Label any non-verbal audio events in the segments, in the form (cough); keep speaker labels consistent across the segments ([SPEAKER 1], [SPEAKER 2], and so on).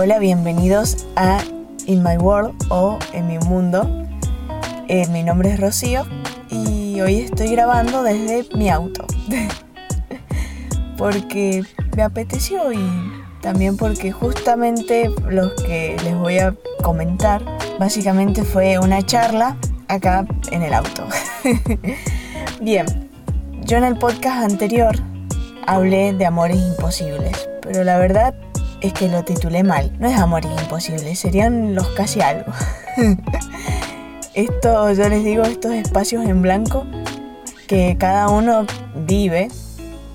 [SPEAKER 1] Hola, bienvenidos a In My World o En mi mundo. Eh, mi nombre es Rocío y hoy estoy grabando desde mi auto. (laughs) porque me apeteció y también porque justamente los que les voy a comentar básicamente fue una charla acá en el auto. (laughs) Bien, yo en el podcast anterior hablé de amores imposibles, pero la verdad es que lo titulé mal. No es amores imposibles, serían los casi algo. (laughs) Esto, yo les digo, estos espacios en blanco que cada uno vive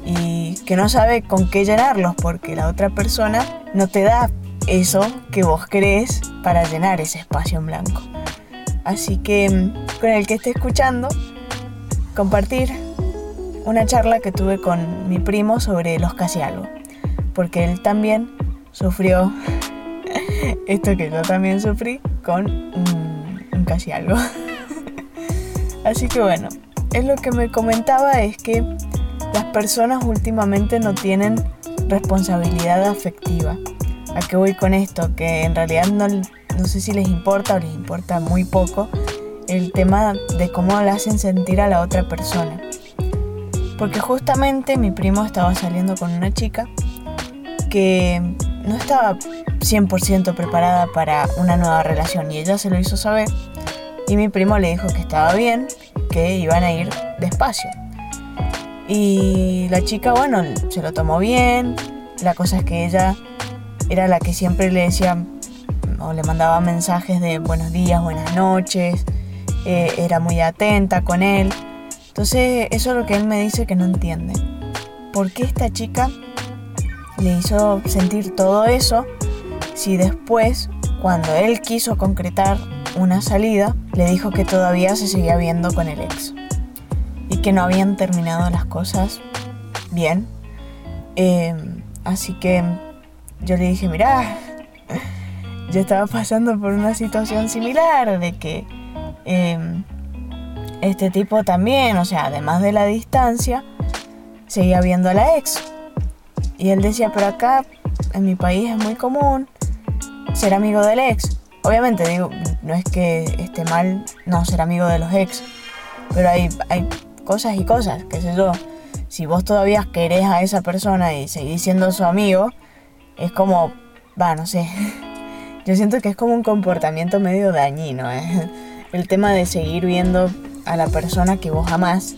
[SPEAKER 1] y que no sabe con qué llenarlos porque la otra persona no te da eso que vos crees para llenar ese espacio en blanco. Así que mm, con el que esté escuchando, compartir una charla que tuve con mi primo sobre los casi algo, porque él también sufrió esto que yo también sufrí con un, casi algo. Así que bueno, es lo que me comentaba es que las personas últimamente no tienen responsabilidad afectiva. ¿A qué voy con esto? Que en realidad no, no sé si les importa o les importa muy poco el tema de cómo le hacen sentir a la otra persona. Porque justamente mi primo estaba saliendo con una chica que no estaba 100% preparada para una nueva relación y ella se lo hizo saber y mi primo le dijo que estaba bien, que iban a ir despacio. Y la chica, bueno, se lo tomó bien, la cosa es que ella era la que siempre le decía o le mandaba mensajes de buenos días, buenas noches, eh, era muy atenta con él. Entonces eso es lo que él me dice que no entiende. ¿Por qué esta chica le hizo sentir todo eso si después, cuando él quiso concretar una salida, le dijo que todavía se seguía viendo con el ex y que no habían terminado las cosas bien. Em, así que yo le dije, mira, yo estaba pasando por una situación similar de que em, este tipo también, o sea, además de la distancia, seguía viendo a la ex. Y él decía, pero acá en mi país es muy común ser amigo del ex. Obviamente digo, no es que esté mal no ser amigo de los ex, pero hay, hay cosas y cosas, qué sé yo. Si vos todavía querés a esa persona y seguís siendo su amigo, es como, va, no sé. (laughs) Yo siento que es como un comportamiento medio dañino, ¿eh? El tema de seguir viendo a la persona que vos amás,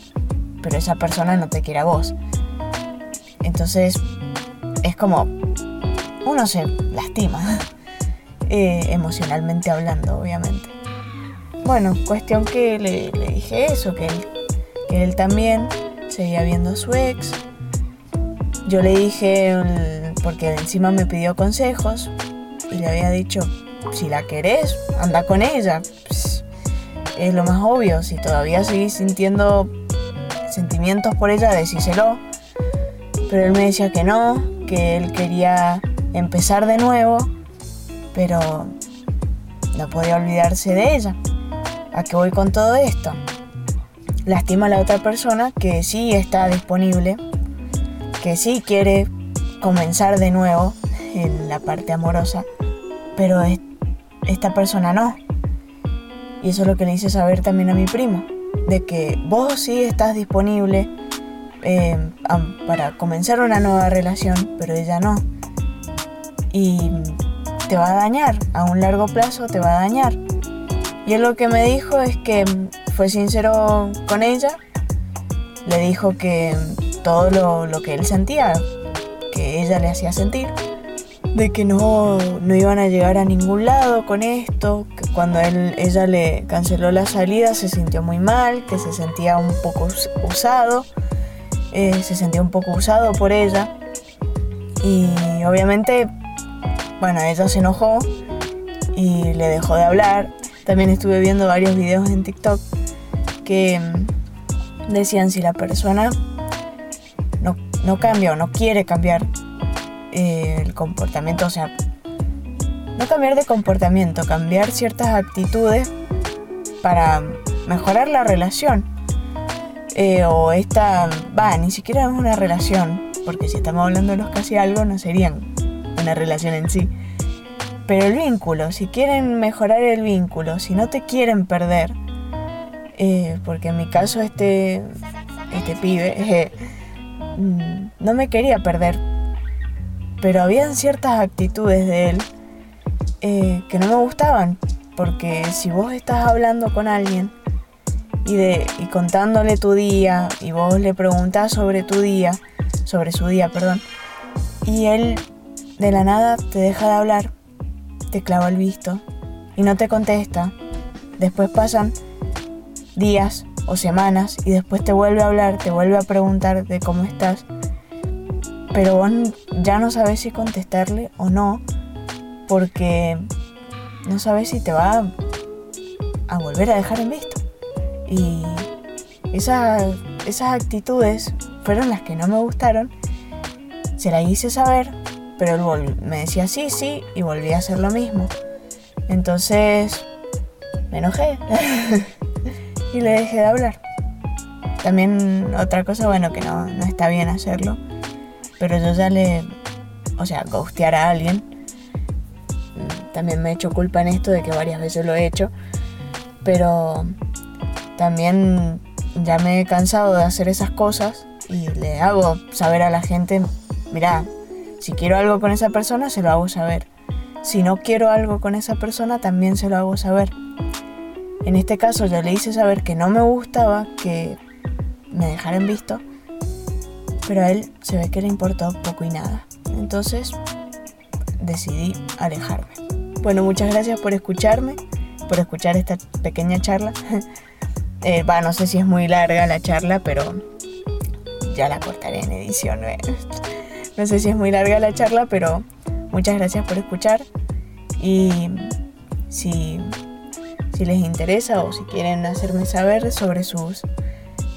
[SPEAKER 1] pero esa persona no te quiere a vos. Entonces, es como, uno se lastima, (laughs) eh, emocionalmente hablando, obviamente. Bueno, cuestión que le, dije eso, que él, que él también seguía viendo a su ex. Yo le dije, porque encima me pidió consejos, y le había dicho, si la querés, anda con ella. es lo más obvio, si todavía seguís sintiendo sentimientos por ella, decíselo. Pero él me decía que no, que él quería empezar de nuevo, pero no podía olvidarse de ella. ¿A qué voy con todo esto? Lastima a la otra persona que sí está disponible, que sí quiere comenzar de nuevo en la parte amorosa, pero esta persona no. Y eso es lo que le hice saber también a mi primo, de que vos sí estás disponible eh, para comenzar una nueva relación, pero ella no. Y te va a dañar, a un largo plazo te va a dañar. Y él lo que me dijo es que fue sincero con ella, le dijo que todo lo, que él sentía, que ella le hacía sentir, de que no, no iban a llegar a ningún lado con esto, que cuando ella le canceló la salida se sintió muy mal, que se sentía un poco usado, eh, se sentía un poco usado por ella y obviamente, bueno, ella se enojó y le dejó de hablar. También estuve viendo varios videos en TikTok que mm, decían si la persona no, no cambia o no quiere cambiar eh, el comportamiento, o sea, no cambiar de comportamiento, cambiar ciertas actitudes para mejorar la relación. Eh, o esta, va, ni siquiera es una relación, porque si estamos hablando de los casi algo no serían una relación en sí. Pero el vínculo, si quieren mejorar el vínculo, si no te quieren perder, eh, porque en mi caso este, este pibe (laughs) eh, no me quería perder, pero habían ciertas actitudes de él que no me gustaban, porque si vos estás hablando con alguien y, de, y contándole tu día y vos le preguntás sobre tu día, sobre su día, perdón, y él de la nada te deja de hablar, te clava el visto y no te contesta, después pasan días o semanas y después te vuelve a hablar, te vuelve a preguntar de cómo estás, pero vos ya no sabes si contestarle o no, porque no sabes si te va a volver a dejar en visto. Y esas, actitudes fueron las que no me gustaron. Se la hice saber, pero él me decía sí, sí, y volví a hacer lo mismo. Entonces me enojé (laughs) y le dejé de hablar. También otra cosa, bueno, que no, no está bien hacerlo, pero yo ya le, o sea, ghostear a alguien también me he hecho culpa en esto de que varias veces lo he hecho. Pero también ya me he cansado de hacer esas cosas y le hago saber a la gente, mira, si quiero algo con esa persona, se lo hago saber. Si no quiero algo con esa persona, también se lo hago saber. En este caso yo le hice saber que no me gustaba que me dejaran visto, pero a él se ve que le importó poco y nada. Entonces decidí alejarme. Bueno, muchas gracias por escucharme, por escuchar esta pequeña charla. (laughs) eh, no sé si es muy larga la charla, pero ya la cortaré en edición. No sé si es muy larga la charla, pero muchas gracias por escuchar. Y si, si les interesa o si quieren hacerme saber sobre sus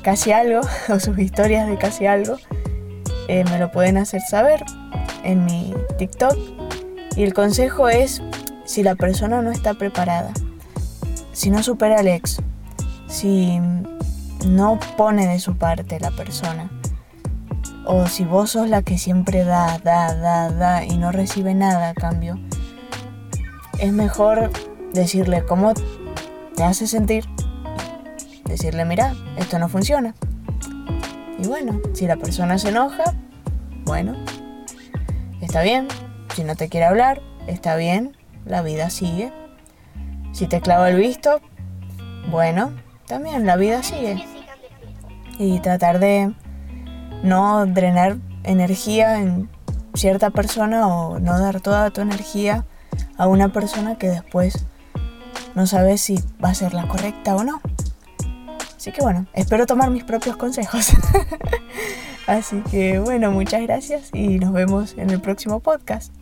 [SPEAKER 1] casi algo (laughs) o sus historias de casi algo, eh, me lo pueden hacer saber en mi TikTok. Y el consejo es si la persona no está preparada, si no supera al ex, si no pone de su parte la persona, o si vos sos la que siempre da, da, da, da y no recibe nada a cambio, es mejor decirle cómo te hace sentir, decirle, mira, esto no funciona. Y bueno, si la persona se enoja, bueno, está bien. Si no te quiere hablar, está bien la vida sigue. Si te clava el visto, bueno, también la vida sigue. Y tratar de no drenar energía en cierta persona o no dar toda tu energía a una persona que después no sabes si va a ser la correcta o no. Así que bueno, espero tomar mis propios consejos. (laughs) Así que bueno, muchas gracias y nos vemos en el próximo podcast.